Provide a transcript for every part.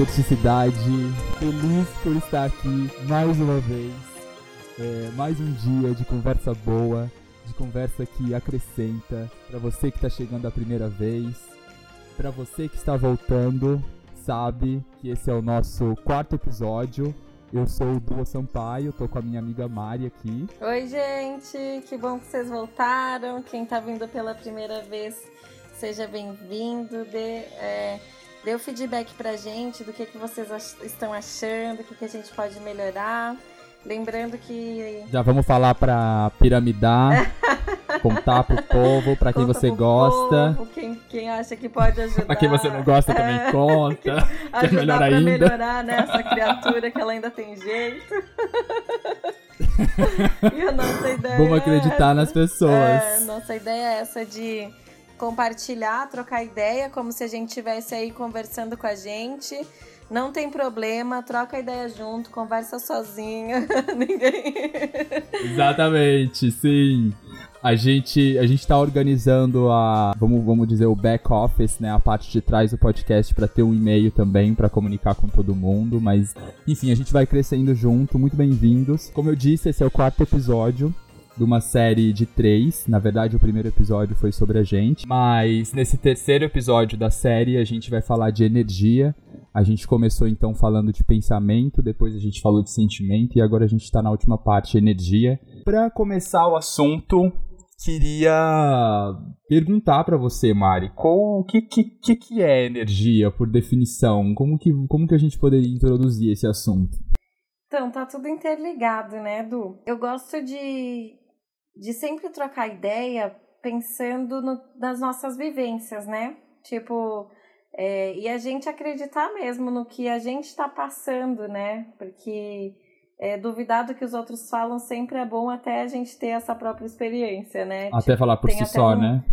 Olá, Desperticidade! Feliz por estar aqui mais uma vez. É, mais um dia de conversa boa, de conversa que acrescenta. Para você que está chegando a primeira vez, para você que está voltando, sabe que esse é o nosso quarto episódio. Eu sou o Dua Sampaio, tô com a minha amiga Mari aqui. Oi, gente! Que bom que vocês voltaram. Quem tá vindo pela primeira vez, seja bem-vindo. Dê, é, dê o feedback pra gente do que, que vocês ach estão achando, o que, que a gente pode melhorar. Lembrando que. Já vamos falar pra piramidar, contar pro povo, pra quem Conta você gosta. povo, quem, quem acha que pode ajudar. Pra quem você não gosta também É. conta. Que é melhor ainda. melhorar, né? Essa criatura que ela ainda tem jeito. e a nossa ideia Vamos é acreditar essa. nas pessoas. É, nossa ideia é essa de compartilhar, trocar ideia, como se a gente estivesse aí conversando com a gente. Não tem problema, troca ideia junto, conversa sozinha. Ninguém. Exatamente, sim. A gente, a gente tá organizando a, vamos, vamos dizer, o back office, né, a parte de trás do podcast para ter um e-mail também para comunicar com todo mundo, mas enfim, a gente vai crescendo junto. Muito bem-vindos. Como eu disse, esse é o quarto episódio de uma série de três. Na verdade, o primeiro episódio foi sobre a gente, mas nesse terceiro episódio da série a gente vai falar de energia. A gente começou então falando de pensamento, depois a gente falou de sentimento e agora a gente tá na última parte, energia. Para começar o assunto, queria perguntar para você, Mari, o que, que, que que é energia por definição? Como que, como que a gente poderia introduzir esse assunto? Então, tá tudo interligado, né, Edu? Eu gosto de, de sempre trocar ideia pensando no- nas nossas vivências, né? Tipo, é, e a gente acreditar mesmo no que a gente tá passando, né? Porque é, duvidar do que os outros falam sempre é bom até a gente ter essa própria experiência, né? Até falar por si só, um- né?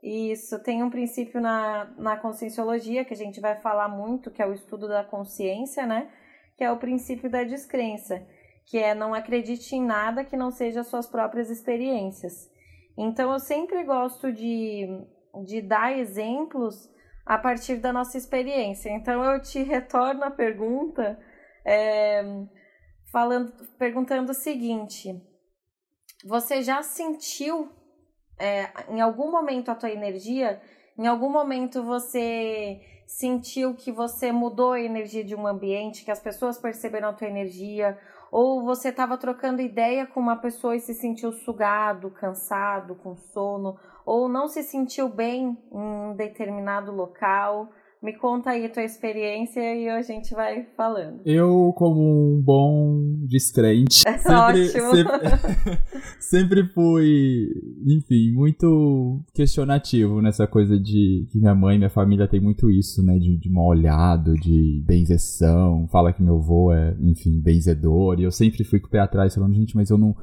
Isso, tem um princípio na, na conscienciologia que a gente vai falar muito, que é o estudo da consciência, né? Que é o princípio da descrença, que é não acredite em nada que não seja suas próprias experiências. Então eu sempre gosto de, de dar exemplos a partir da nossa experiência. Então eu te retorno a pergunta é, falando, perguntando o seguinte: você já sentiu é, em algum momento a tua energia, em algum momento você sentiu que você mudou a energia de um ambiente, que as pessoas perceberam a tua energia, ou você estava trocando ideia com uma pessoa e se sentiu sugado, cansado, com sono, ou não se sentiu bem em um determinado local. Me conta aí a tua experiência e a gente vai falando. Eu, como um bom descrente, sempre, Ótimo. sempre, sempre fui, enfim, muito questionativo nessa coisa de que minha mãe minha família tem muito isso, né? De, de mal olhado, de benzeção, fala que meu avô é, enfim, benzedor, e eu sempre fui com o pé atrás falando, gente, mas eu não,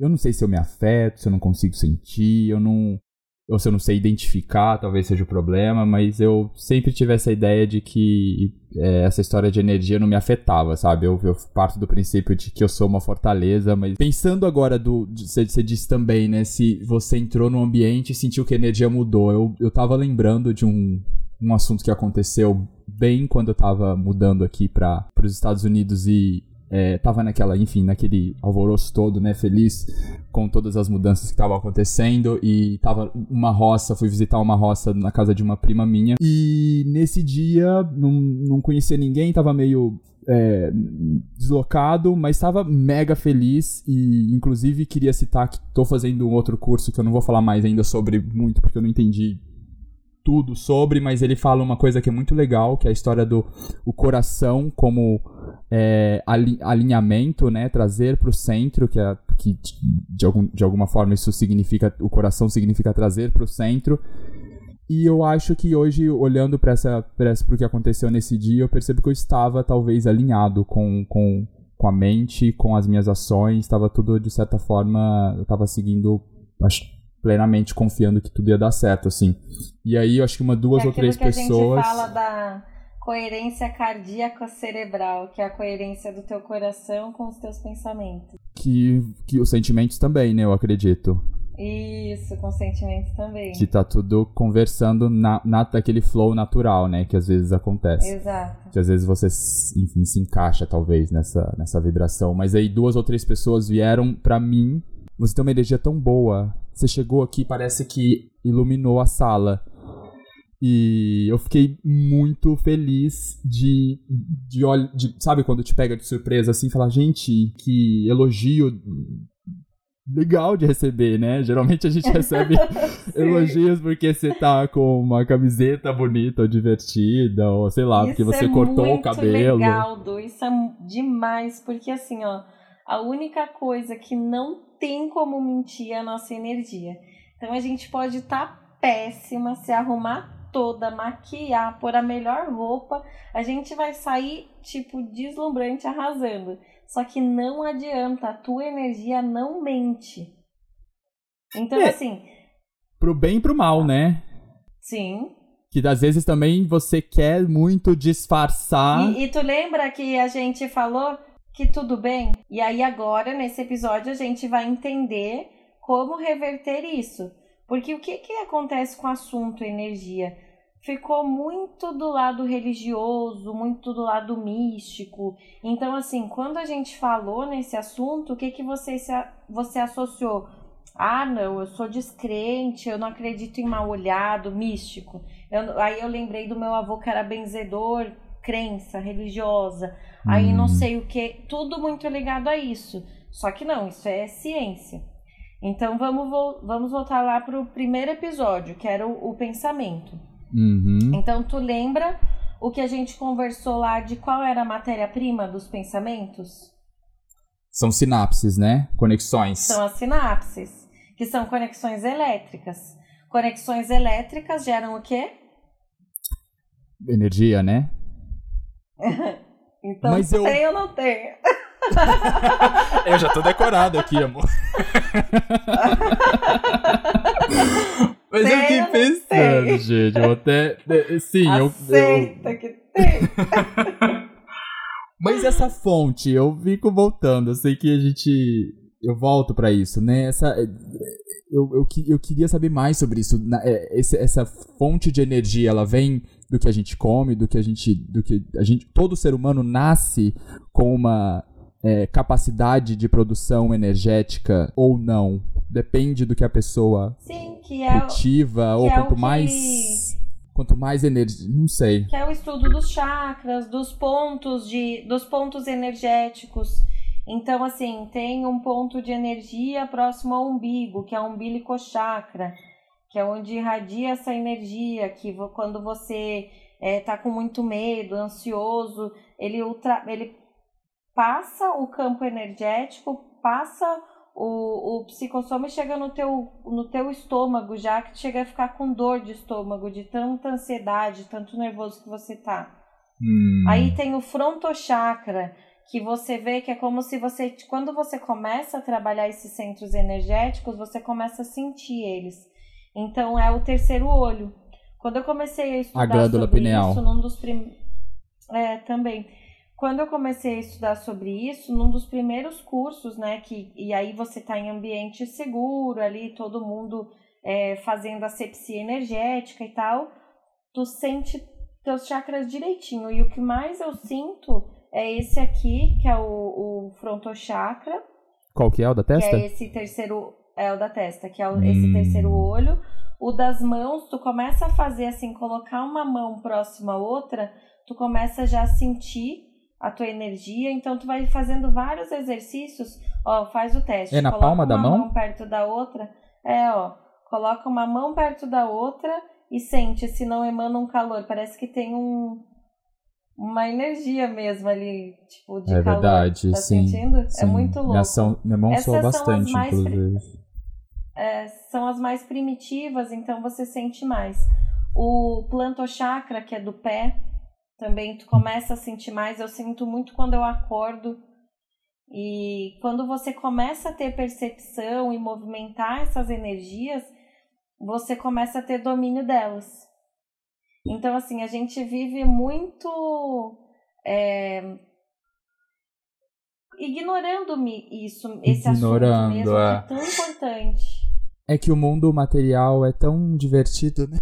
eu não sei se eu me afeto, se eu não consigo sentir, eu não, ou se eu não sei identificar, talvez seja o problema, mas eu sempre tive essa ideia de que é, essa história de energia não me afetava, sabe? Eu, eu parto do princípio de que eu sou uma fortaleza, mas pensando agora do. você disse também, né? Se você entrou num ambiente e sentiu que a energia mudou. Eu, eu tava lembrando de um, um assunto que aconteceu bem quando eu tava mudando aqui para os Estados Unidos e. É, tava naquela, enfim, naquele alvoroço todo, né, feliz com todas as mudanças que estavam acontecendo e tava uma roça, fui visitar uma roça na casa de uma prima minha. E nesse dia não, não conhecia ninguém, tava meio é, deslocado, mas estava mega feliz e inclusive queria citar que tô fazendo um outro curso que eu não vou falar mais ainda sobre muito porque eu não entendi tudo sobre, mas ele fala uma coisa que é muito legal, que é a história do o coração como é, ali- alinhamento, né, trazer para o centro, que, é, que de, algum, de alguma forma isso significa, o coração significa trazer para o centro. E eu acho que hoje, olhando para pro que aconteceu nesse dia, eu percebo que eu estava talvez alinhado com, com, com a mente, com as minhas ações, estava tudo de certa forma, eu estava seguindo, acho, plenamente confiando que tudo ia dar certo, assim. E aí eu acho que uma, duas é ou três que pessoas. A gente fala da coerência cardíaco-cerebral, que é a coerência do teu coração com os teus pensamentos. que, que os sentimentos também, né? Eu acredito. Isso, com sentimentos também. Que tá tudo conversando na, na, naquele flow natural, né? Que às vezes acontece. Exato. Que às vezes você, enfim, se encaixa, talvez, nessa, nessa vibração. Mas aí duas ou três pessoas vieram para mim. Você tem uma energia tão boa. Você chegou aqui, parece que iluminou a sala. E eu fiquei muito feliz de, de, de, sabe, quando te pega de surpresa assim, falar, gente, que elogio legal de receber, né? Geralmente a gente recebe elogios porque você tá com uma camiseta bonita ou divertida, ou sei lá, isso porque você é cortou o cabelo. Legal, Du, isso é demais, porque assim, ó, a única coisa que não tem como mentir a nossa energia. Então a gente pode estar tá péssima, se arrumar toda, maquiar, pôr a melhor roupa, a gente vai sair, tipo, deslumbrante, arrasando. Só que não adianta, a tua energia não mente. Então, é. assim. Pro bem e pro mal, né? Sim. Que às vezes também você quer muito disfarçar. E, e tu lembra que a gente falou que tudo bem? E aí, agora, nesse episódio, a gente vai entender como reverter isso. Porque o que, que acontece com o assunto energia? Ficou muito do lado religioso, muito do lado místico. Então, assim, quando a gente falou nesse assunto, o que, que você, você associou? Ah, não, eu sou descrente, eu não acredito em mal olhado, místico. Eu, aí eu lembrei do meu avô que era benzedor, crença religiosa. Aí não hum. sei o que, tudo muito ligado a isso. Só que não, isso é ciência. Então vamos, vamos voltar lá para o primeiro episódio, que era o, o pensamento. Uhum. Então tu lembra o que a gente conversou lá de qual era a matéria-prima dos pensamentos? São sinapses, né? Conexões. São as sinapses, que são conexões elétricas. Conexões elétricas geram o quê? Energia, né? então Mas eu... tem ou não tem? eu já tô decorado aqui, amor. Mas tem, eu fiquei pensando, gente. Eu até. Sim, Aceita eu. eu... que tem. Mas essa fonte, eu fico voltando. Eu sei que a gente. Eu volto para isso, né? Essa. Eu, eu, eu queria saber mais sobre isso. É, essa fonte de energia, ela vem do que a gente come, do que a gente. Do que a gente todo ser humano nasce com uma é, capacidade de produção energética ou não. Depende do que a pessoa Sim, que é cultiva, o, ou é quanto mais. Quanto mais energia. Não sei. Que é o estudo dos chakras, dos pontos de. dos pontos energéticos. Então, assim, tem um ponto de energia próximo ao umbigo, que é o umbilico chakra, que é onde irradia essa energia, que quando você está é, com muito medo, ansioso, ele, ultra, ele passa o campo energético, passa o, o psicossoma e chega no teu, no teu estômago, já que chega a ficar com dor de estômago, de tanta ansiedade, tanto nervoso que você tá. Hum. Aí tem o frontochakra, que você vê que é como se você, quando você começa a trabalhar esses centros energéticos, você começa a sentir eles. Então é o terceiro olho. Quando eu comecei a estudar a glândula sobre pineal. isso, num dos prim... é, também quando eu comecei a estudar sobre isso, num dos primeiros cursos, né, que, e aí você está em ambiente seguro ali, todo mundo é, fazendo asepsia energética e tal, tu sente teus chakras direitinho. E o que mais eu sinto é esse aqui, que é o, o frontochakra. Qual que é o da testa? Que é esse terceiro, é o da testa, que é o, hum. esse terceiro olho. O das mãos, tu começa a fazer assim, colocar uma mão próxima à outra, tu começa já a sentir a tua energia. Então, tu vai fazendo vários exercícios. Ó, faz o teste. É na coloca palma da mão? mão perto da outra. É, ó. Coloca uma mão perto da outra e sente se não emana um calor. Parece que tem um uma energia mesmo ali, tipo, de é calor. verdade, tá sim, sentindo? É sim. É muito louco. Minha, ação, minha mão Essas soa bastante, inclusive. É, são as mais primitivas, então você sente mais. O plantochakra, que é do pé, também tu começa a sentir mais. Eu sinto muito quando eu acordo. E quando você começa a ter percepção e movimentar essas energias, você começa a ter domínio delas. Então, assim, a gente vive muito é, ignorando isso, esse ignorando, assunto mesmo, é. que é tão importante. É que o mundo material é tão divertido, né?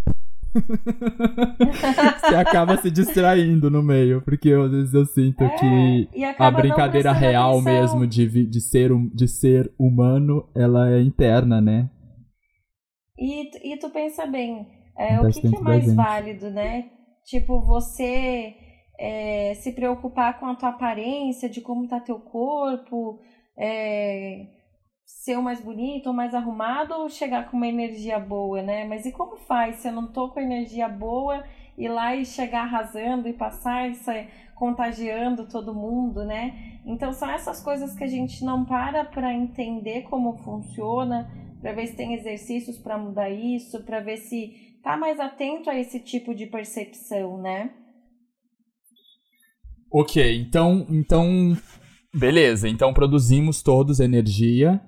Você acaba se distraindo no meio, porque às vezes eu sinto É, que a brincadeira real atenção. mesmo de, de, ser, de ser humano, ela é interna, né? E, e tu pensa bem, é, o que, que é mais válido, né? Tipo, você é, se preocupar com a tua aparência, de como tá teu corpo, é, ser o mais bonito ou mais arrumado, ou chegar com uma energia boa, né? Mas e como faz se eu não tô com energia boa, ir lá e chegar arrasando e passar isso contagiando todo mundo, né? Então são essas coisas que a gente não para para entender como funciona, para ver se tem exercícios para mudar isso, para ver se tá mais atento a esse tipo de percepção, né? Ok, então, então, beleza. Então produzimos todos energia.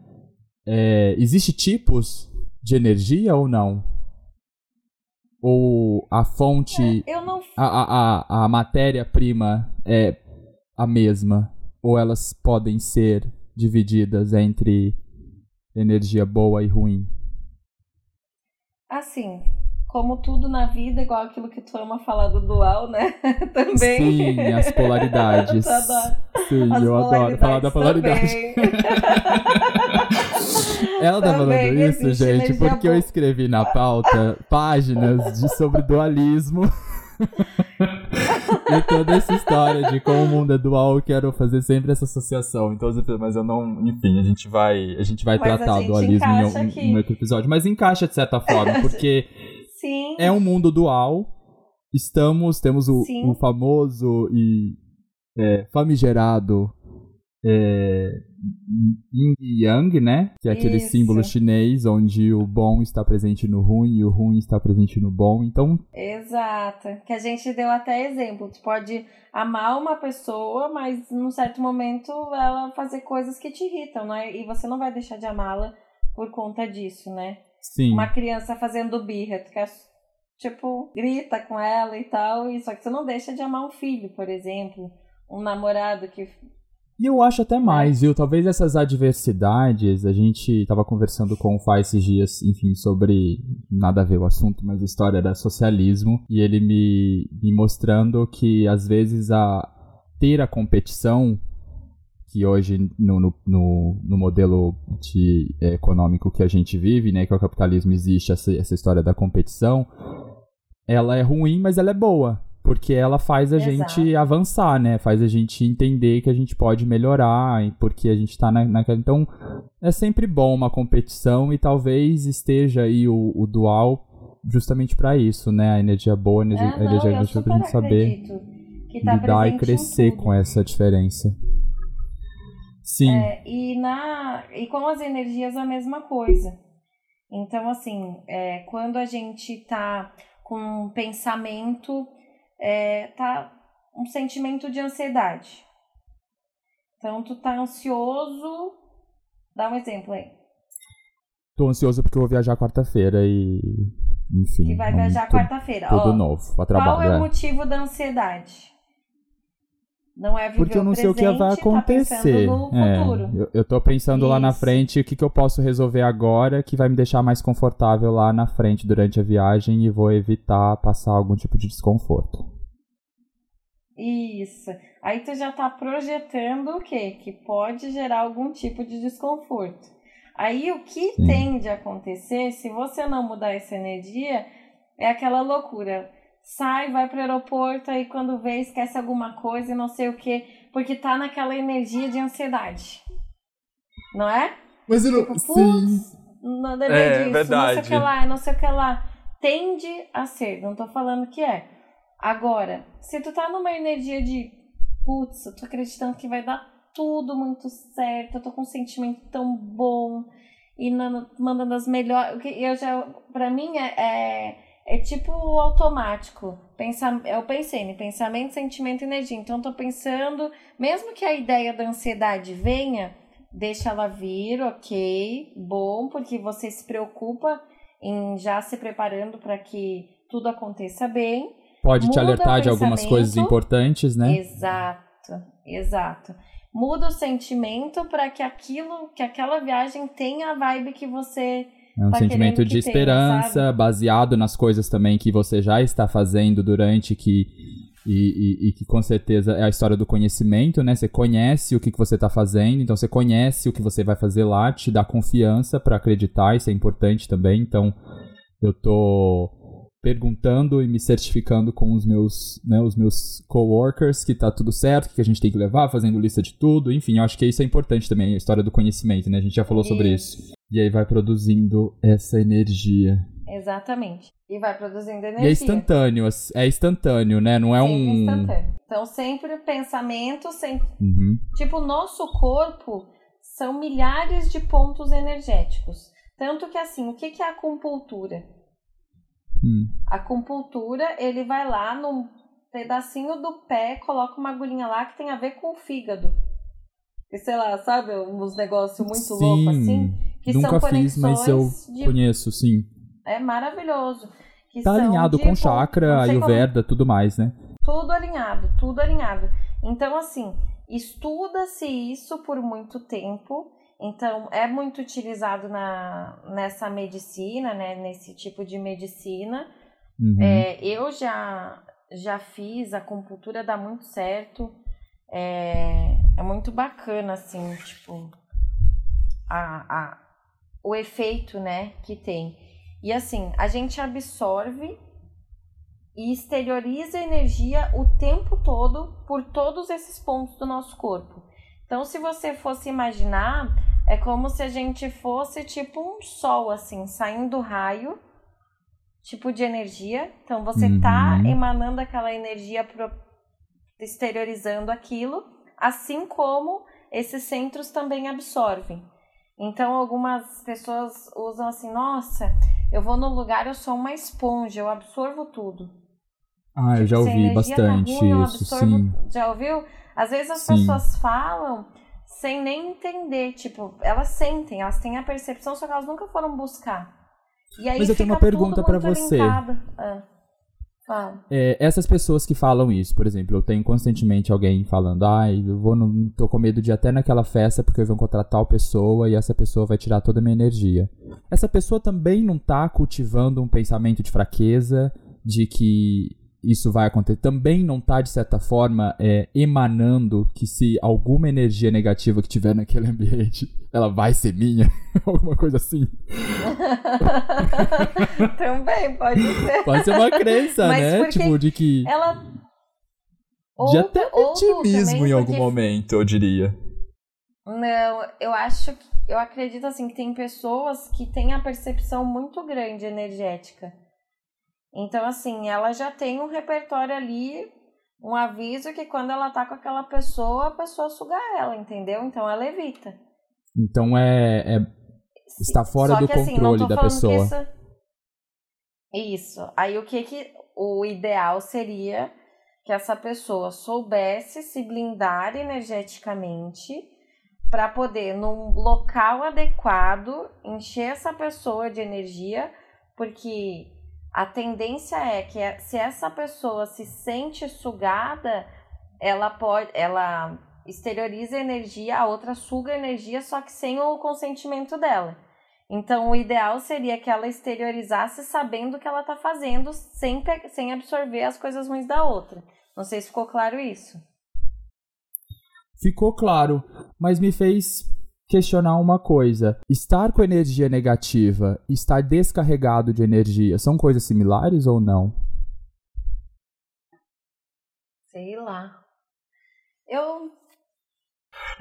É, existe tipos de energia ou não? Ou a fonte, Eu não a, a, a, a matéria-prima é a mesma? Ou elas podem ser divididas entre energia boa e ruim? assim, como tudo na vida, igual aquilo que tu ama falar do dual, né? Também. Sim, as polaridades. Tu adora. Sim, As eu adoro falar da polaridade. Ela tá falando isso, gente, porque eu boa. escrevi na pauta páginas de, sobre dualismo. e toda essa história de como o mundo é dual, eu quero fazer sempre essa associação. Então, mas eu não. Enfim, a gente vai, a gente vai Mas tratar o dualismo em, um- em outro episódio. Mas encaixa de certa forma, porque Sim. é um mundo dual. Estamos, temos o, o famoso e é, famigerado é, Yin e Yang, né? Que é aquele Isso. símbolo chinês onde o bom está presente no ruim e o ruim está presente no bom. Então, Exato. Que a gente deu até exemplo. Tu pode amar uma pessoa, mas num certo momento ela fazer coisas que te irritam, né? E você não vai deixar de amá-la por conta disso, né? Sim. Uma criança fazendo birra, tu quer, tipo, grita com ela e tal, e só que tu não deixa de amar um filho, por exemplo. Um namorado que. E eu acho até mais, viu? Talvez essas adversidades, a gente tava conversando com o Fá esses dias, enfim, sobre nada a ver o assunto, mas a história era socialismo, e ele me, me mostrando que às vezes a ter a competição, que hoje no, no, no, modelo de, eh, econômico que a gente vive, né, que é o capitalismo, existe essa, essa história da competição, ela é ruim, mas ela é boa. Porque ela faz a Exato. gente avançar, né? Faz a gente entender que a gente pode melhorar, e porque a gente tá na, naquela. Então, é sempre bom uma competição e talvez esteja aí o, o dual justamente pra isso, né? A energia boa, a energia, Ah, a não, energia eu negativa super pra gente saber acredito que tá lidar e crescer com essa diferença. Sim, É, e, na, e com as energias a mesma coisa. Então, assim, é, quando a gente tá com um pensamento, é, tá um sentimento de ansiedade. Então, tu tá ansioso. Dá um exemplo aí. tô ansioso porque eu vou viajar quarta-feira e. Enfim. Que vai um viajar quarta-feira. Tudo Ó, novo, Qual trabalho. é o é. motivo da ansiedade? Não é viver Porque eu não sei o que vai presente, tá acontecer. no É, eu, eu tô pensando lá na Isso. frente o que, que eu posso resolver agora que vai me deixar mais confortável lá na frente durante a viagem e vou evitar passar algum tipo de desconforto. Isso. Aí tu já tá projetando o quê? Que pode gerar algum tipo de desconforto. Aí o que Sim. tende a acontecer, se você não mudar essa energia, é aquela loucura. Sai, vai pro aeroporto, aí quando vê, esquece alguma coisa e não sei o quê, porque tá naquela energia de ansiedade. Não é? Mas eu Tipo, putz, não lembrei É, disso, não verdade. sei o que lá, não sei o que lá. Tende a ser, não tô falando que é. Agora, se tu tá numa energia de putz, eu tô acreditando que vai dar tudo muito certo, eu tô com um sentimento tão bom e na- mandando as melhores. o que Eu já, pra mim é, é, é tipo automático. Pensa, eu pensei em pensamento, sentimento e energia. Então tô pensando, mesmo que a ideia da ansiedade venha, deixa ela vir, ok, bom, porque você se preocupa em já se preparando para que tudo aconteça bem. Pode te Muda o alertar de algumas coisas importantes, né? Exato, exato. Muda o sentimento para que aquilo, que aquela viagem tenha a vibe que você É um tá sentimento de tenha, esperança, sabe? baseado nas coisas também que você já está fazendo durante que. E, e, e que com certeza é a história do conhecimento, né? Você conhece o que, que você está fazendo, então você conhece o que você vai fazer lá, te dá confiança para acreditar, isso é importante também. Então, eu tô perguntando e me certificando com os meus, né, os meus coworkers que tá tudo certo, que a gente tem que levar, fazendo lista de tudo, enfim, eu acho que isso é importante também, a história do conhecimento, né? A gente já falou sobre isso. E aí vai produzindo essa energia. Exatamente. E vai produzindo energia. E é instantâneo, é instantâneo, né? Não é Sempre um. instantâneo. Então, sempre o pensamento, sempre. Uhum. Tipo, o nosso corpo são milhares de pontos energéticos. Tanto que, assim, o que que é a acupuntura? Hum. A acupuntura, ele vai lá num pedacinho do pé, coloca uma agulhinha lá que tem a ver com o fígado. E sei lá, sabe, uns negócios muito Sim, loucos assim. Que Nunca fiz, mas eu de. conheço, sim. É maravilhoso. Que Tá alinhado de com chakra, sei como- Ayurveda, tudo mais, né? Tudo alinhado, tudo alinhado. Então, assim, estuda-se isso por muito tempo. Então, é muito utilizado na, nessa medicina, né? Nesse tipo de medicina. Uhum. É, eu já, já fiz, a acupuntura dá muito certo. É, é muito bacana, assim, tipo, a, a, o efeito, né, que tem. E assim, a gente absorve e exterioriza energia o tempo todo por todos esses pontos do nosso corpo. Então, se você fosse imaginar, é como se a gente fosse tipo um sol, assim, saindo raio, tipo de energia. Então, você tá Uhum. emanando aquela energia, pro, exteriorizando aquilo, assim como esses centros também absorvem. Então, algumas pessoas usam assim: nossa, eu vou no lugar, eu sou uma esponja, eu absorvo tudo. Ah, eu Tipo, já a ouvi bastante ruim, isso, absorvo- sim. Já ouviu? Às vezes as Sim. pessoas falam sem nem entender, tipo, elas sentem, elas têm a percepção, só que elas nunca foram buscar. E aí Mas eu tenho uma pergunta muito você. Ah, É, essas pessoas que falam isso, por exemplo, eu tenho constantemente alguém falando, ai, eu vou no, tô com medo de ir até naquela festa porque eu vou encontrar tal pessoa e essa pessoa vai tirar toda a minha energia. Essa pessoa também não tá cultivando um pensamento de fraqueza, de que isso vai acontecer. Também não tá, de certa forma, é, emanando que se alguma energia negativa que tiver naquele ambiente, ela vai ser minha. Alguma coisa assim. Também pode ser. Pode ser uma crença, Mas né? Tipo, de que. Ela. De até ou vitimismo também em algum porque- momento, eu diria. Não, eu acho que. Eu acredito assim que tem pessoas que têm a percepção muito grande energética. Então, assim, ela já tem um repertório ali, um aviso que quando ela tá com aquela pessoa, a pessoa suga ela, entendeu? Então ela evita. Então é, é- Está fora Só do que, assim, controle tô da pessoa. Isso... isso. Aí o que que o ideal seria que essa pessoa soubesse se blindar energeticamente para poder, num local adequado, encher essa pessoa de energia, porque a tendência é que é- se essa pessoa se sente sugada, ela pode, ela exterioriza energia, a outra suga energia, só que sem o consentimento dela. Então, o ideal seria que ela exteriorizasse sabendo o que ela está fazendo, sem, sem absorver as coisas ruins da outra. Não sei se ficou claro isso. Ficou claro, mas me fez questionar uma coisa. Estar com energia negativa e estar descarregado de energia são coisas similares ou não? Sei lá. Eu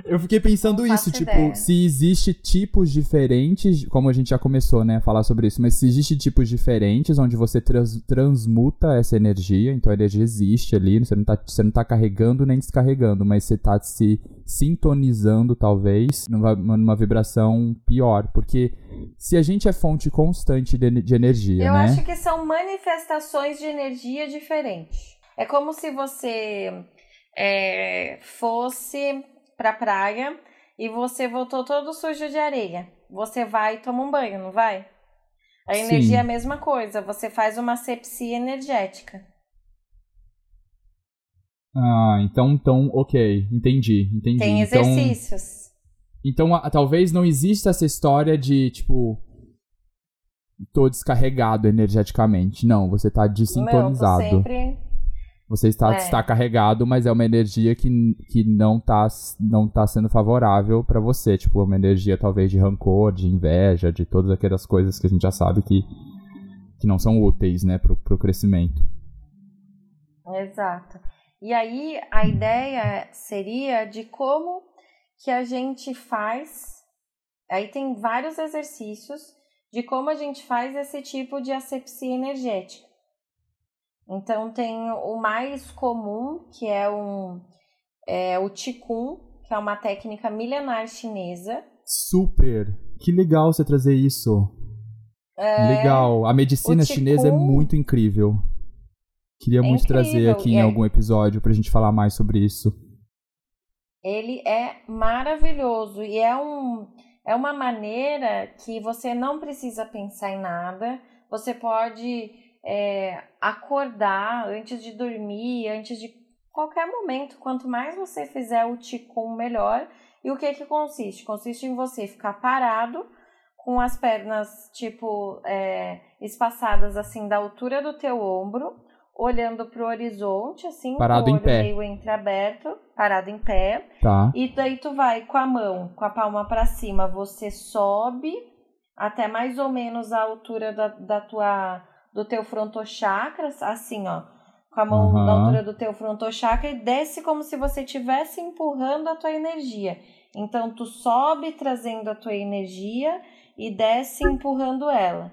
Eu fiquei pensando isso, tipo, ideia. se existe tipos diferentes, como a gente já começou, né, a falar sobre isso, mas se existe tipos diferentes onde você trans- transmuta essa energia, então a energia existe ali, você não, tá, você não tá carregando nem descarregando, mas você tá se sintonizando, talvez, numa, numa vibração pior, porque se a gente é fonte constante de, de energia, Eu né? acho que são manifestações de energia diferentes. É como se você é, fosse pra praia e você voltou todo sujo de areia. Você vai e toma um banho, não vai? A Sim. energia é a mesma coisa. Você faz uma sepsia energética. Ah, então, então, ok, entendi, entendi. Tem então, exercícios. Então, a- talvez não exista essa história de, tipo, tô descarregado energeticamente. Não, você tá desintonizado. Não, sempre... Você está, é. está carregado, mas é uma energia que, que não está não tá sendo favorável para você. Tipo, uma energia talvez de rancor, de inveja, de todas aquelas coisas que a gente já sabe que, que não são úteis, né, pro, pro crescimento. Exato. E aí a ideia seria de como que a gente faz. Aí tem vários exercícios de como a gente faz esse tipo de asepsia energética. Então tem o mais comum, que é, um, é o Qigong, que é uma técnica milenar chinesa. Super! Que legal você trazer isso. É, legal. A medicina chinesa é muito incrível. Queria é muito incrível. trazer aqui em é, algum episódio pra gente falar mais sobre isso. Ele é maravilhoso e é, um, é uma maneira que você não precisa pensar em nada. Você pode é, acordar antes de dormir, antes de qualquer momento. Quanto mais você fizer o Qigong, melhor. E o que que consiste? Consiste em você ficar parado com as pernas, tipo, é, espaçadas assim da altura do teu ombro olhando para o horizonte, assim, parado com o olho em pé. meio entreaberto, parado em pé. Tá. E daí tu vai com a mão, com a palma para cima, você sobe até mais ou menos a altura da, da tua do teu frontochakra, assim, ó, com a mão uhum. na altura do teu frontochakra e desce como se você estivesse empurrando a tua energia. Então tu sobe trazendo a tua energia e desce empurrando ela.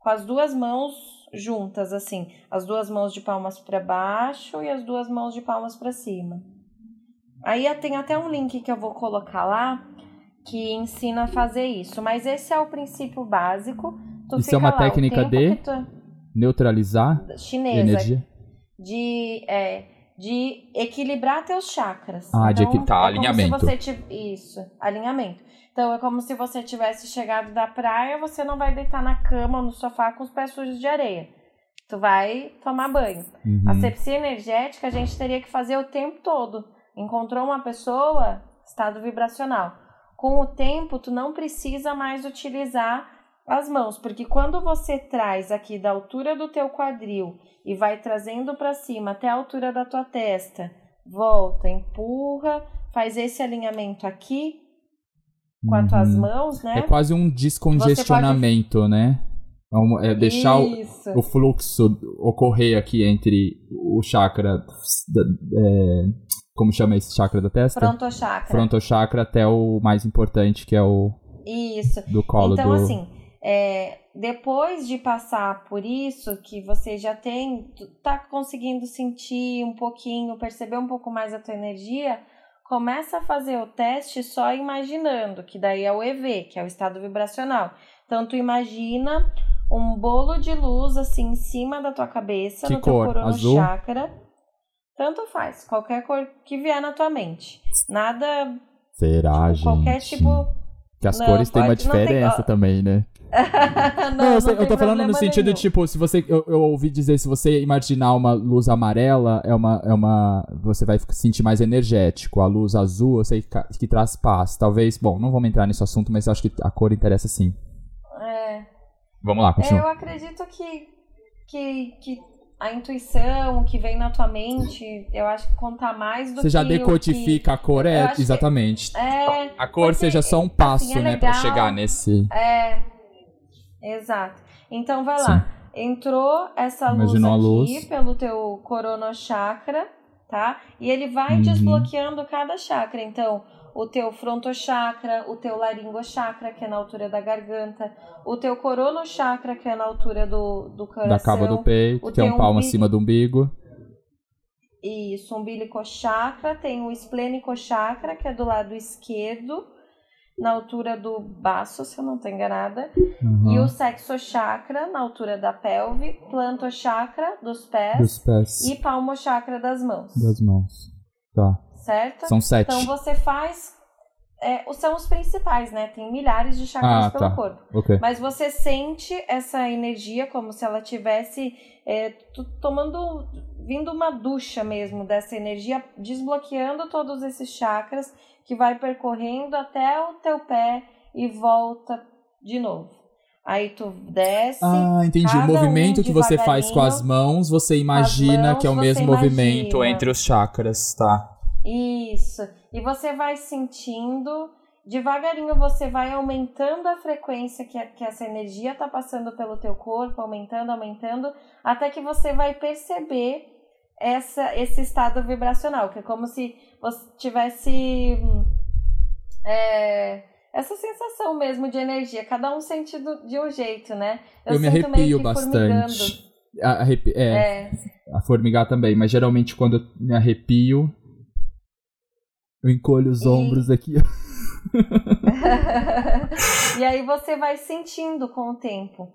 Com as duas mãos juntas, assim, as duas mãos de palmas para baixo e as duas mãos de palmas para cima. Aí tem até um link que eu vou colocar lá que ensina a fazer isso, mas esse é o princípio básico. Tu isso é uma lá, técnica de tu... neutralizar chinesa energia de é, de equilibrar teus chakras. Ah, então, de tá, é alinhamento. Te... Isso, alinhamento. Então é como se você tivesse chegado da praia, você não vai deitar na cama ou no sofá com os pés sujos de areia. Tu vai tomar banho. Uhum. A sepsia energética a gente teria que fazer o tempo todo. Encontrou uma pessoa, estado vibracional. Com o tempo, tu não precisa mais utilizar as mãos, porque quando você traz aqui da altura do teu quadril e vai trazendo para cima até a altura da tua testa, volta, empurra, faz esse alinhamento aqui, com as tuas uhum. mãos, né? É quase um descongestionamento, pode... né? É, é deixar o, o, fluxo ocorrer aqui entre o chakra. É, como chama esse chakra da testa? Frontochakra. Frontochakra até o mais importante, que é o. Isso. Do colo então, do... assim, é, depois de passar por isso, que você já tem. tá conseguindo sentir um pouquinho, perceber um pouco mais a tua energia começa a fazer o teste só imaginando, que daí é o EV, que é o estado vibracional. Então tu imagina um bolo de luz assim em cima da tua cabeça, que no cor? teu chakra. Tanto faz, qualquer cor que vier na tua mente. Nada. Será, tipo, gente? Qualquer tipo. Que as não, cores têm uma diferença tem... também, né? não, não, eu, sei, não eu tô falando no sentido nenhum. de, tipo, se você. Eu, eu, ouvi dizer, se você imaginar uma luz amarela, é uma, é uma. Você vai sentir mais energético. A luz azul, eu sei que, que traz paz. Talvez. Bom, não vamos entrar nesse assunto, mas eu acho que a cor interessa sim. É. Vamos lá, continua. Eu acredito que, que, que a intuição que vem na tua mente, eu acho que conta mais do você que. Você já decodifica que... a cor, é, exatamente. É, a cor seja só um passo, assim, é né, legal. pra chegar nesse. É. Exato. Então vai lá. Sim. Entrou essa luz aqui luz. pelo teu corona chakra, tá? E ele vai uhum. desbloqueando cada chakra. Então, o teu frontochakra, o teu laringochakra, que é na altura da garganta, o teu coronochakra, que é na altura do, do coração. Da cava do peito, que é um palmo acima do umbigo. Isso, umbilical chakra, tem o esplênico chakra, que é do lado esquerdo, na altura do baço, se eu não estou enganada, uhum. e o sexo chakra na altura da pelve, planto chakra dos pés, dos pés. e palmo chakra das mãos. Das mãos. Tá. Certo? São sete. Então você faz é, são os principais, né? Tem milhares de chakras ah, pelo tá. corpo. Okay. Mas você sente essa energia como se ela tivesse é, tomando, vindo uma ducha mesmo dessa energia, desbloqueando todos esses chakras que vai percorrendo até o teu pé e volta de novo. Aí tu desce. Ah, entendi. O movimento um que você faz com as mãos, você imagina mãos, que é o mesmo imagina. movimento entre os chakras, tá? Isso. E você vai sentindo, devagarinho você vai aumentando a frequência que, que essa energia tá passando pelo teu corpo, aumentando, aumentando, até que você vai perceber essa, esse estado vibracional, que é como se você tivesse. É, essa sensação mesmo de energia, cada um sente de um jeito, né? Eu, eu me arrepio bastante. Arrepi é, é, a formigar também, mas geralmente quando eu me arrepio, eu encolho os e... ombros aqui. e aí você vai sentindo com o tempo.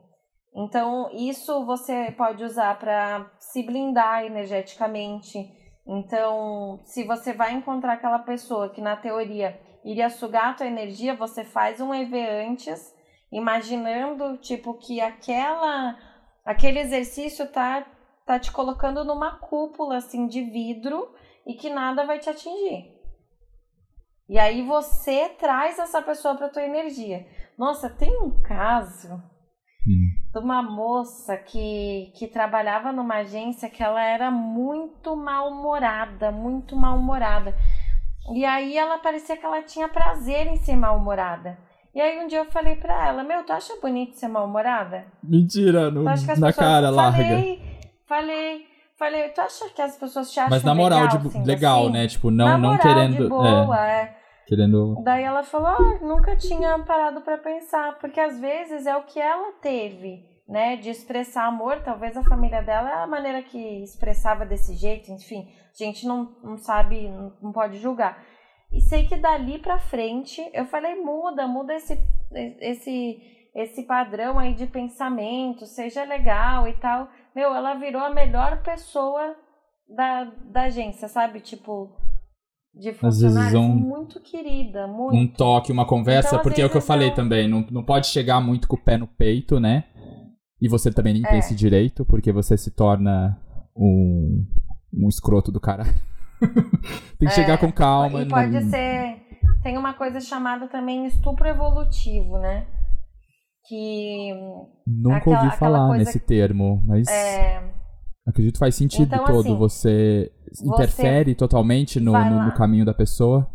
Então, isso você pode usar para se blindar energeticamente. Então, se você vai encontrar aquela pessoa que na teoria iria sugar a tua energia, você faz um EV antes, imaginando tipo que aquela aquele exercício tá tá te colocando numa cúpula assim de vidro e que nada vai te atingir. E aí você traz essa pessoa para tua energia. Nossa, tem um caso hum. de uma moça que, que trabalhava numa agência que ela era muito mal-humorada, muito mal-humorada. E aí ela parecia que ela tinha prazer em ser mal-humorada. E aí um dia eu falei pra ela, meu, tu acha bonito ser mal-humorada? Mentira, no, na cara larga. Falei, falei, falei, tu acha que as pessoas te acham Mas na moral, legal, de, assim, legal assim? né? Tipo, não, na não moral, querendo... De boa, é. é. Querendo... Daí ela falou, oh, nunca tinha parado para pensar, porque às vezes é o que ela teve, né, de expressar amor, talvez a família dela é a maneira que expressava desse jeito, enfim, a gente não, não sabe, não pode julgar. E sei que dali para frente, eu falei, muda, muda esse, esse, esse padrão aí de pensamento, seja legal e tal. Meu, ela virou a melhor pessoa da, da agência, sabe? Tipo, de funcionários um, muito querida, muito. Um toque, uma conversa, então, porque é o que eu falei também, não, não pode chegar muito com o pé no peito, né? E você também nem é. tem esse direito, porque você se torna um, um escroto do caralho. tem que é, chegar com calma. E pode não... ser. Tem uma coisa chamada também estupro evolutivo, né? Que. Nunca aquela, ouvi falar nesse termo, mas. É... Acredito que faz sentido então, todo. Assim, você interfere você totalmente no, no, no, caminho da pessoa.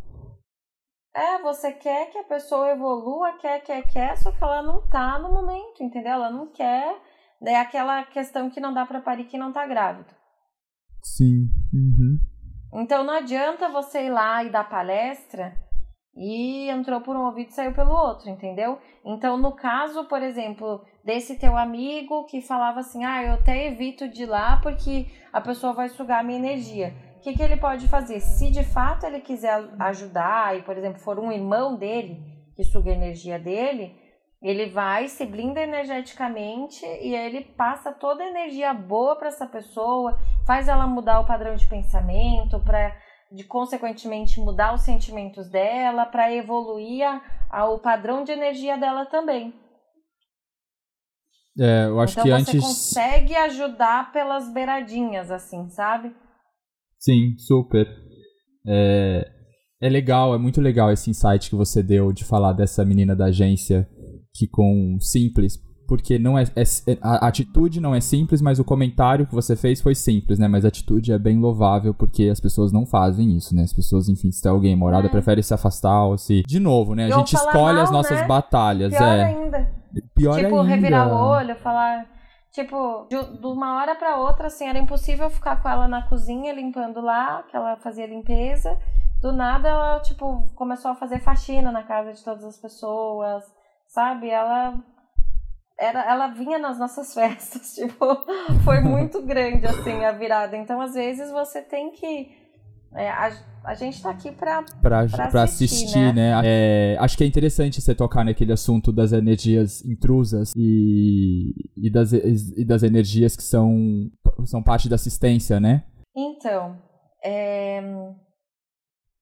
É, você quer que a pessoa evolua, quer, quer, quer, só que ela não tá no momento, entendeu? Ela não quer. É aquela questão que não dá pra parir quem não tá grávido. Sim. Uhum. Então não adianta você ir lá e dar palestra e entrou por um ouvido e saiu pelo outro, entendeu? Então, no caso, por exemplo, desse teu amigo que falava assim: ah, eu até evito de ir lá porque a pessoa vai sugar a minha energia. O que, que ele pode fazer? Se de fato ele quiser ajudar e, por exemplo, for um irmão dele que suga a energia dele, ele vai, se blinda energeticamente e ele passa toda a energia boa para essa pessoa, faz ela mudar o padrão de pensamento, para de consequentemente mudar os sentimentos dela, para evoluir a, a, o padrão de energia dela também. É, eu acho então que você antes. consegue ajudar pelas beiradinhas, assim, sabe? Sim, super. É, é legal, é muito legal esse insight que você deu de falar dessa menina da agência que com simples, porque não é, é, a atitude não é simples, mas o comentário que você fez foi simples, né? Mas a atitude é bem louvável porque as pessoas não fazem isso, né? As pessoas, enfim, se tem alguém morada, é. prefere se afastar ou se. De novo, né? A gente escolhe mal, as nossas né? batalhas, Pior é. Ainda. Pior tipo, ainda. revirar o olho, falar. Tipo, de, de uma hora para outra, assim, era impossível ficar com ela na cozinha limpando lá, que ela fazia limpeza. Do nada, ela, tipo, começou a fazer faxina na casa de todas as pessoas sabe? Ela era, ela vinha nas nossas festas, tipo, foi muito grande assim a virada. Então, às vezes você tem que é, a, a, gente tá aqui pra, pra, pra, pra assistir, assistir, né? né? É, acho que é interessante você tocar naquele assunto das energias intrusas e, e, das, e das energias que são, são parte da assistência, né? Então, é,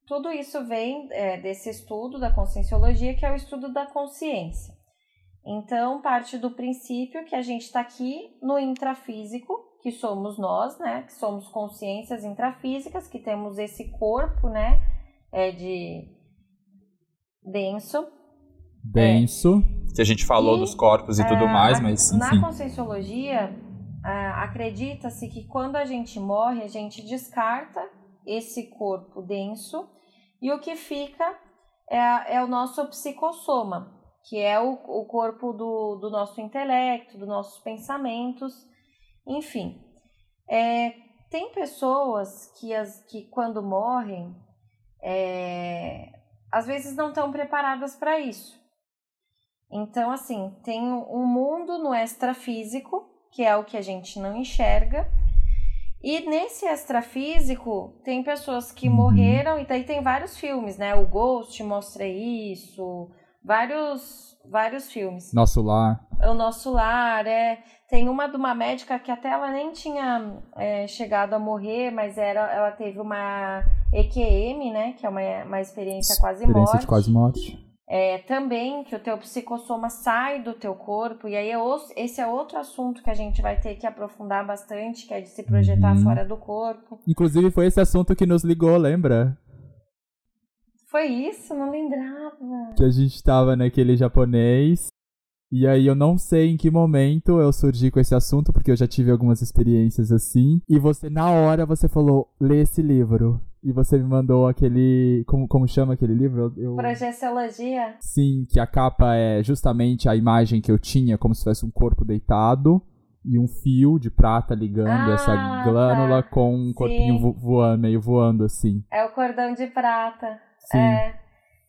tudo isso vem é, desse estudo da conscienciologia, que é o estudo da consciência. Então, parte do princípio que a gente está aqui no intrafísico, que somos nós, né? Que somos consciências intrafísicas, que temos esse corpo, né? É de denso. denso. É. Que a gente falou e, dos corpos e é, tudo mais, mas enfim. Na conscienciologia, é, acredita-se que quando a gente morre, a gente descarta esse corpo denso e o que fica é, é o nosso psicossoma, que é o, o corpo do, do nosso intelecto, dos nossos pensamentos, enfim. É, tem pessoas que, as, que quando morrem, é, às vezes não estão preparadas para isso. Então, assim, tem um mundo no extrafísico, que é o que a gente não enxerga, e nesse extrafísico, tem pessoas que uhum. morreram, e daí tem vários filmes, né? O Ghost mostra isso, vários, vários filmes. Nosso Lar. O Nosso Lar, é. Tem uma de uma médica que até ela nem tinha é, chegado a morrer, mas era, ela teve uma EQM, né? Que é uma, uma experiência quase experiência morte. de quase morte. É, também que o teu psicossoma sai do teu corpo, e aí é esse é outro assunto que a gente vai ter que aprofundar bastante, que é de se projetar uhum. fora do corpo. Inclusive foi esse assunto que nos ligou, lembra? Foi isso? Não lembrava. Que a gente tava naquele japonês, e aí eu não sei em que momento eu surgi com esse assunto, porque eu já tive algumas experiências assim, e você, na hora, você falou, lê esse livro. E você me mandou aquele. Como, como chama aquele livro? Eu... Projeciologia? Sim, que a capa é justamente a imagem que eu tinha, como se fosse um corpo deitado e um fio de prata ligando ah, essa glânula tá. com um corpinho vo voando, meio voando assim. É o cordão de prata. Sim. É.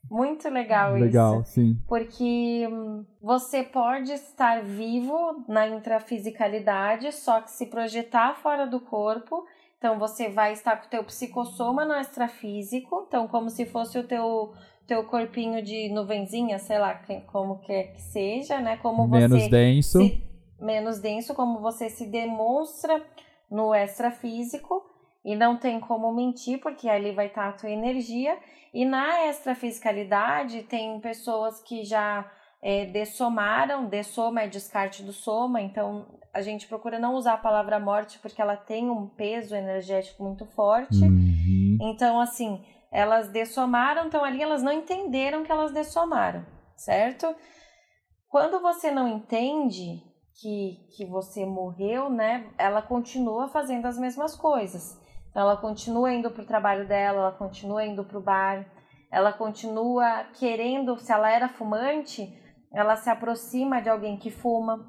Muito legal, legal isso. Legal, sim. Porque hum, você pode estar vivo na intrafisicalidade, só que se projetar fora do corpo então você vai estar com o teu psicossoma no extrafísico, então como se fosse o teu teu corpinho de nuvenzinha, sei lá, como quer que seja, né? Como menos você denso. Se, menos denso, como você se demonstra no extrafísico e não tem como mentir, porque ali vai estar a tua energia. E na extrafisicalidade tem pessoas que já é, dessomaram, dessoma é descarte do soma, então a gente procura não usar a palavra morte porque ela tem um peso energético muito forte. Uhum. Então, assim, elas dessomaram, então ali elas não entenderam que elas dessomaram, certo? Quando você não entende que, que você morreu, né, ela continua fazendo as mesmas coisas. Então, ela continua indo para o trabalho dela, ela continua indo para o bar, ela continua querendo, se ela era fumante, ela se aproxima de alguém que fuma,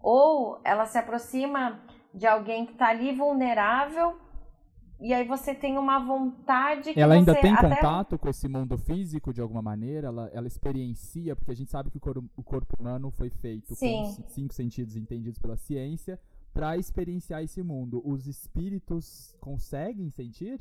ou ela se aproxima de alguém que está ali vulnerável e aí você tem uma vontade que ela ainda tem até... contato com esse mundo físico de alguma maneira ela, ela experiencia porque a gente sabe que o corpo, o corpo humano foi feito Sim. com cinco sentidos entendidos pela ciência para experienciar esse mundo os espíritos conseguem sentir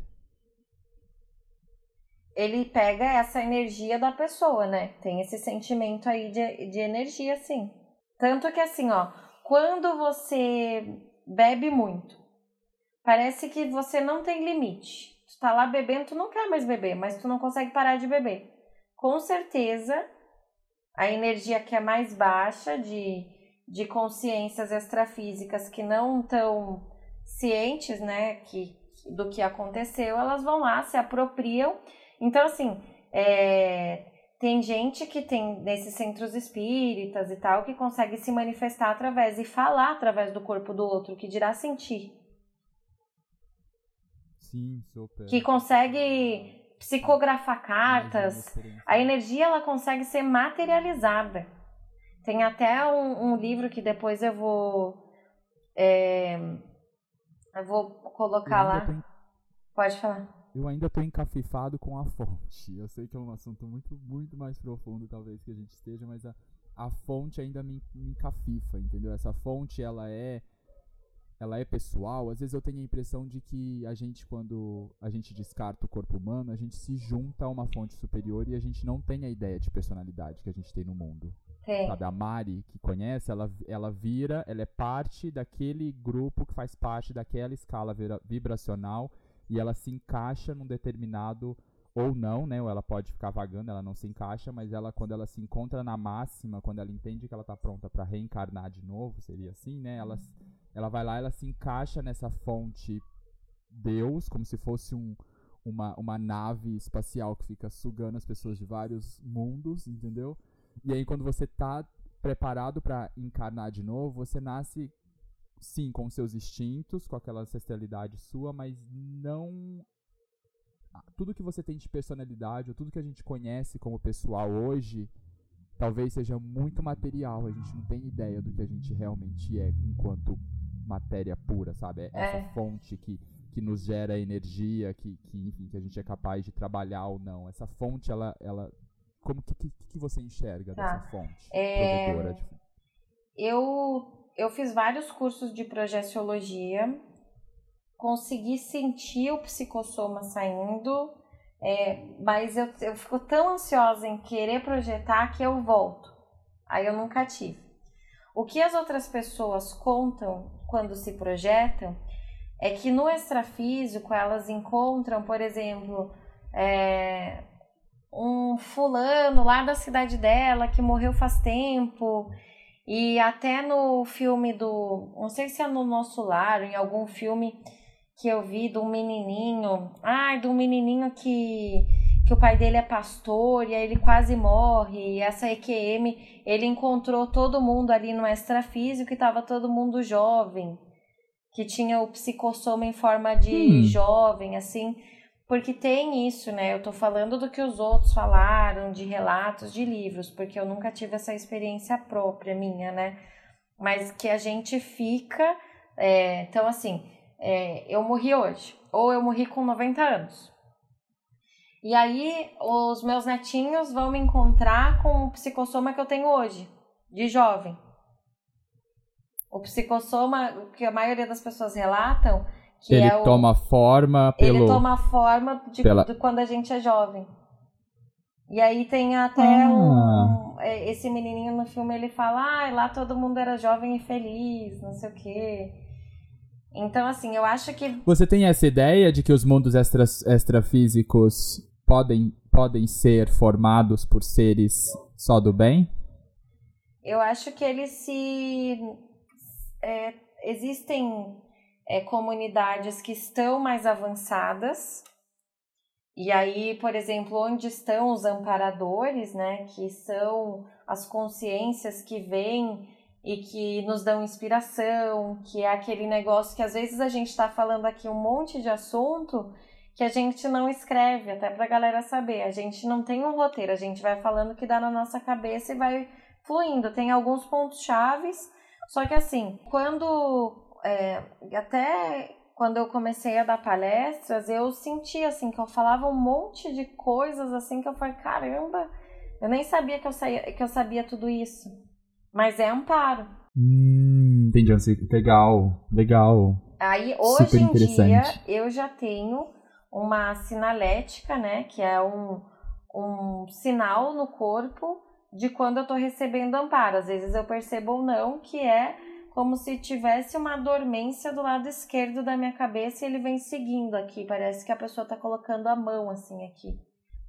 ele pega essa energia da pessoa né tem esse sentimento aí de, de energia sim tanto que assim ó quando você bebe muito, parece que você não tem limite. Tu tá lá bebendo, tu não quer mais beber, mas tu não consegue parar de beber. Com certeza, a energia que é mais baixa de, de consciências extrafísicas que não estão cientes, né, que, do que aconteceu, elas vão lá, se apropriam. Então, assim, é, tem gente que tem nesses centros espíritas e tal que consegue se manifestar através e falar através do corpo do outro, que dirá sentir. Sim, super. Que consegue psicografar cartas. A energia ela consegue ser materializada. Tem até um, um livro que depois eu vou é, eu vou colocar lá. Pode falar eu ainda tô encafifado com a fonte. Eu sei que é um assunto muito, muito mais profundo, talvez, que a gente esteja, mas a, a fonte ainda me, me encafifa, entendeu? Essa fonte, ela é ela é pessoal. Às vezes eu tenho a impressão de que a gente, quando a gente descarta o corpo humano, a gente se junta a uma fonte superior e a gente não tem a ideia de personalidade que a gente tem no mundo. É. Sabe, a Mari, que conhece, ela, ela vira, ela é parte daquele grupo que faz parte daquela escala vibracional e ela se encaixa num determinado ou não, né? Ou ela pode ficar vagando, ela não se encaixa, mas ela quando ela se encontra na máxima, quando ela entende que ela está pronta para reencarnar de novo, seria assim, né? Ela, ela vai lá, ela se encaixa nessa fonte Deus, como se fosse um, uma, uma nave espacial que fica sugando as pessoas de vários mundos, entendeu? E aí, quando você tá preparado para encarnar de novo, você nasce, sim, com seus instintos, com aquela ancestralidade sua, mas não. Tudo que você tem de personalidade, ou tudo que a gente conhece como pessoal hoje, talvez seja muito material. A gente não tem ideia do que a gente realmente é enquanto matéria pura, sabe? É essa é. fonte que, que nos gera energia, que, que, enfim, que a gente é capaz de trabalhar ou não. Essa fonte, ela, ela como que, que, que você enxerga tá. dessa fonte é... De... Eu, eu fiz vários cursos de projeciologia, consegui sentir o psicossoma saindo, é, mas eu, eu fico tão ansiosa em querer projetar que eu volto. Aí eu nunca tive. O que as outras pessoas contam quando se projetam é que no extrafísico elas encontram, por exemplo, é, um fulano lá da cidade dela que morreu faz tempo. E até no filme do. Não sei se é no Nosso Lar, em algum filme que eu vi do menininho. Ai, do menininho que, que o pai dele é pastor e aí ele quase morre. E essa EQM, ele encontrou todo mundo ali no extrafísico e estava todo mundo jovem. Que tinha o psicossoma em forma de hum. jovem, assim. Porque tem isso, né? Eu tô falando do que os outros falaram, de relatos, de livros, porque eu nunca tive essa experiência própria minha, né? Mas que a gente fica. É, então, assim, é, eu morri hoje, ou eu morri com 90 anos. E aí, os meus netinhos vão me encontrar com o psicossoma que eu tenho hoje, de jovem. O psicossoma que a maioria das pessoas relatam que ele é o, toma forma pelo... Ele toma forma de, pela... de quando a gente é jovem. E aí tem até ah. um, é, esse menininho no filme, ele fala, ah, lá todo mundo era jovem e feliz, não sei o quê. Então, assim, eu acho que... Você tem essa ideia de que os mundos extra, extrafísicos podem, podem ser formados por seres só do bem? Eu acho que eles se... É, existem é, comunidades que estão mais avançadas. E aí, por exemplo, onde estão os amparadores, né, que são as consciências que vêm e que nos dão inspiração, que é aquele negócio que às vezes a gente está falando aqui um monte de assunto que a gente não escreve, até para a galera saber. A gente não tem um roteiro, a gente vai falando o que dá na nossa cabeça e vai fluindo. Tem alguns pontos chaves, só que assim, quando é, até quando eu comecei a dar palestras, eu senti assim que eu falava um monte de coisas assim que eu falei, caramba, eu nem sabia que eu, saía, que eu sabia tudo isso. Mas é amparo. Hum, entendi, legal, legal. Aí hoje em dia eu já tenho uma sinalética, né, que é um, um sinal no corpo de quando eu tô recebendo amparo. Às vezes eu percebo ou não que é como se tivesse uma dormência do lado esquerdo da minha cabeça e ele vem seguindo aqui. Parece que a pessoa está colocando a mão assim aqui,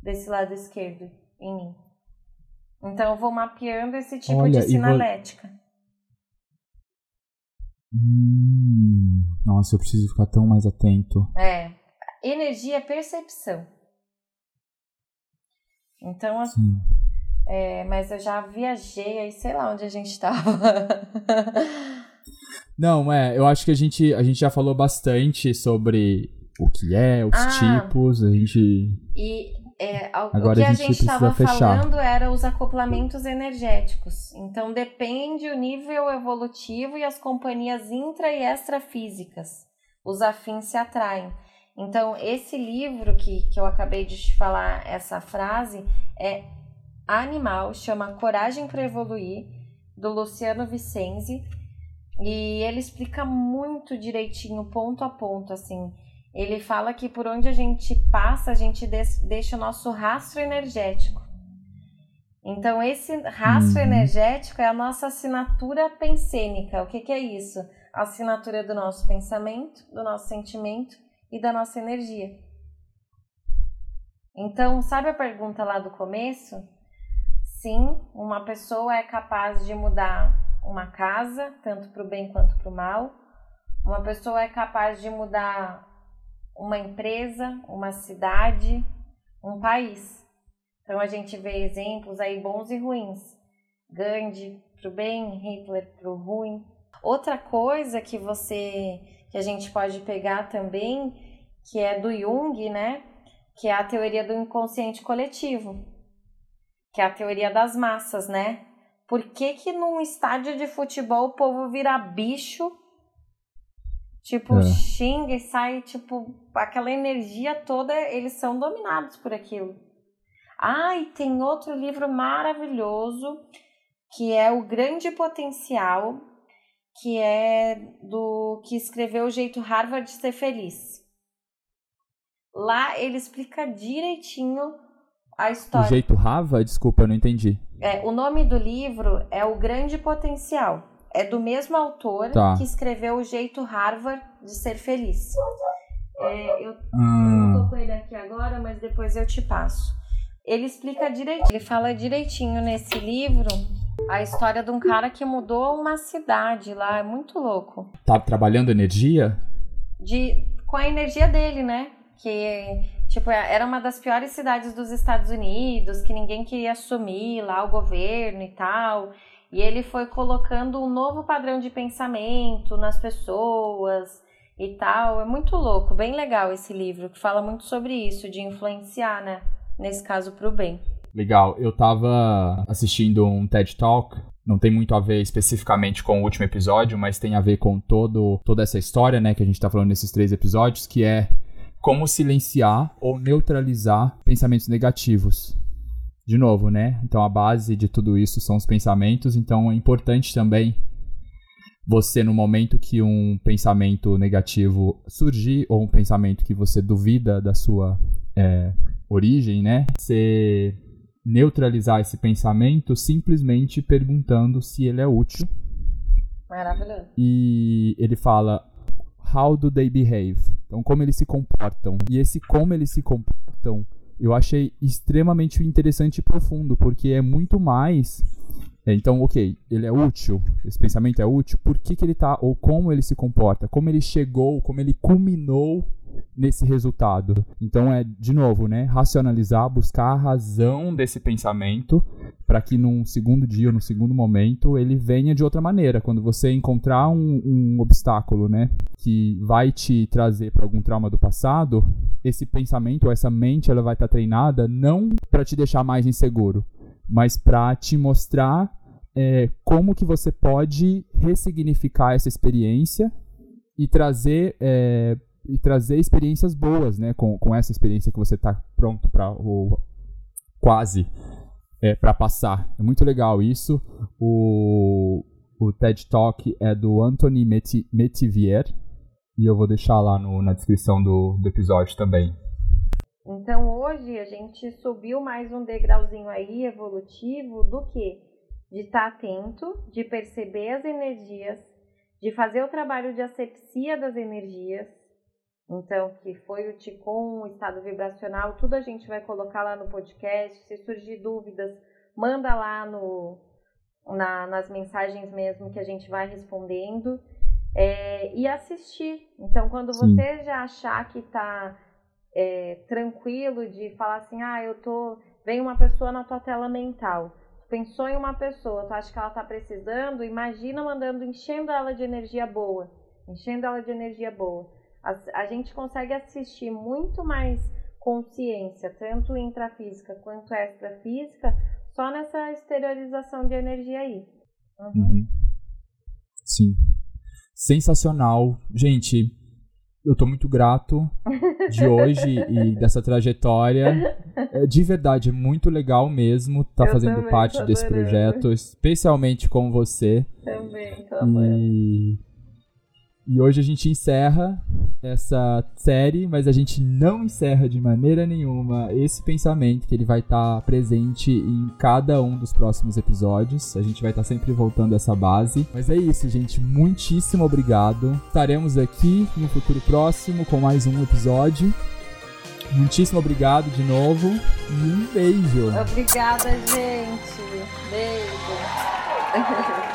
desse lado esquerdo, em mim. Então eu vou mapeando esse tipo Olha, de sinalética. Vou... Hum, nossa, eu preciso ficar tão mais atento. É. Energia é percepção. Então, Sim. É, mas eu já viajei aí, sei lá onde a gente estava. Não, é, eu acho que a gente, a gente já falou bastante sobre o que é, os ah, tipos, a gente. E é, Agora o que a gente estava falando era os acoplamentos energéticos. Então depende o nível evolutivo e as companhias intra e extrafísicas. Os afins se atraem. Então, esse livro que, que eu acabei de te falar, essa frase, é animal, chama Coragem para Evoluir, do Luciano Vicenzi. E ele explica muito direitinho, ponto a ponto, assim. Ele fala que por onde a gente passa, a gente deixa o nosso rastro energético. Então, esse rastro uhum. energético é a nossa assinatura pensênica. O que, que é isso? A assinatura do nosso pensamento, do nosso sentimento e da nossa energia. Então, sabe a pergunta lá do começo? Sim, uma pessoa é capaz de mudar uma casa, tanto para o bem quanto para o mal. Uma pessoa é capaz de mudar uma empresa, uma cidade, um país. Então a gente vê exemplos aí bons e ruins. Gandhi para o bem, Hitler para o ruim. Outra coisa que você que a gente pode pegar também, que é do Jung, né? Que é a teoria do inconsciente coletivo, que é a teoria das massas, né? Por que que num estádio de futebol o povo vira bicho? Tipo, é. xinga e sai, tipo, aquela energia toda, eles são dominados por aquilo. Ah, e tem outro livro maravilhoso, que é O Grande Potencial, que é do que escreveu o jeito Harvard de ser feliz. Lá ele explica direitinho a história. O jeito Harvard? Desculpa, eu não entendi. É, o nome do livro é O Grande Potencial. É do mesmo autor tá. que escreveu O Jeito Harvard de Ser Feliz. É, eu hum. não tô com ele aqui agora, mas depois eu te passo. Ele explica direitinho, ele fala direitinho nesse livro a história de um cara que mudou uma cidade lá, é muito louco. Tá trabalhando energia? De, com a energia dele, né? Que, tipo, era uma das piores cidades dos Estados Unidos, que ninguém queria assumir lá o governo e tal. E ele foi colocando um novo padrão de pensamento nas pessoas e tal. É muito louco, bem legal esse livro, que fala muito sobre isso, de influenciar, né? Nesse caso, pro bem. Legal. Eu tava assistindo um TED Talk não tem muito a ver especificamente com o último episódio, mas tem a ver com todo, toda essa história, né, que a gente tá falando nesses três episódios, que é como silenciar ou neutralizar pensamentos negativos. De novo, né? Então a base de tudo isso são os pensamentos, então é importante também você, no momento que um pensamento negativo surgir, ou um pensamento que você duvida da sua é, origem, né? Você neutralizar esse pensamento simplesmente perguntando se ele é útil. Maravilhoso. E ele fala how do they behave? Então como eles se comportam. E esse como eles se comportam, eu achei extremamente interessante e profundo, porque é muito mais então, ok, ele é útil, esse pensamento é útil, por que, que ele tá, ou como ele se comporta, como ele chegou, como ele culminou nesse resultado. Então é, de novo, né, racionalizar, buscar a razão desse pensamento para que num segundo dia ou no segundo momento ele venha de outra maneira. Quando você encontrar um, um obstáculo, né, que vai te trazer para algum trauma do passado, esse pensamento ou essa mente ela vai estar tá treinada não para te deixar mais inseguro, mas para te mostrar é, como que você pode ressignificar essa experiência e trazer é, e trazer experiências boas, né? Com, com essa experiência que você está pronto para ou quase é, para passar. É muito legal isso. O, o TED Talk é do Anthony Metivier e eu vou deixar lá no, na descrição do, do episódio também. Então hoje a gente subiu mais um degrauzinho aí evolutivo do que de estar tá atento, de perceber as energias, de fazer o trabalho de asepsia das energias, então, que foi o Ticum, o estado vibracional, tudo a gente vai colocar lá no podcast. Se surgir dúvidas, manda lá no, na, nas mensagens mesmo que a gente vai respondendo. É, e assistir. Então, quando Sim. você já achar que está é, tranquilo de falar assim, ah, eu tô. Vem uma pessoa na tua tela mental. pensou em uma pessoa, tu acha que ela está precisando, imagina mandando, enchendo ela de energia boa. Enchendo ela de energia boa a, a gente consegue assistir muito mais consciência, tanto intrafísica quanto extrafísica, só nessa exteriorização de energia aí. Uhum. Sim. Sensacional. Gente, eu tô muito grato de hoje e dessa trajetória. É, de verdade, é muito legal mesmo estar tá fazendo parte desse projeto, especialmente com você. Também, tô e... E hoje a gente encerra essa série, mas a gente não encerra de maneira nenhuma esse pensamento que ele vai estar tá presente em cada um dos próximos episódios. A gente vai estar tá sempre voltando a essa base. Mas é isso, gente. Muitíssimo obrigado. Estaremos aqui no futuro próximo com mais um episódio. Muitíssimo obrigado de novo e um beijo. Obrigada, gente. Beijo.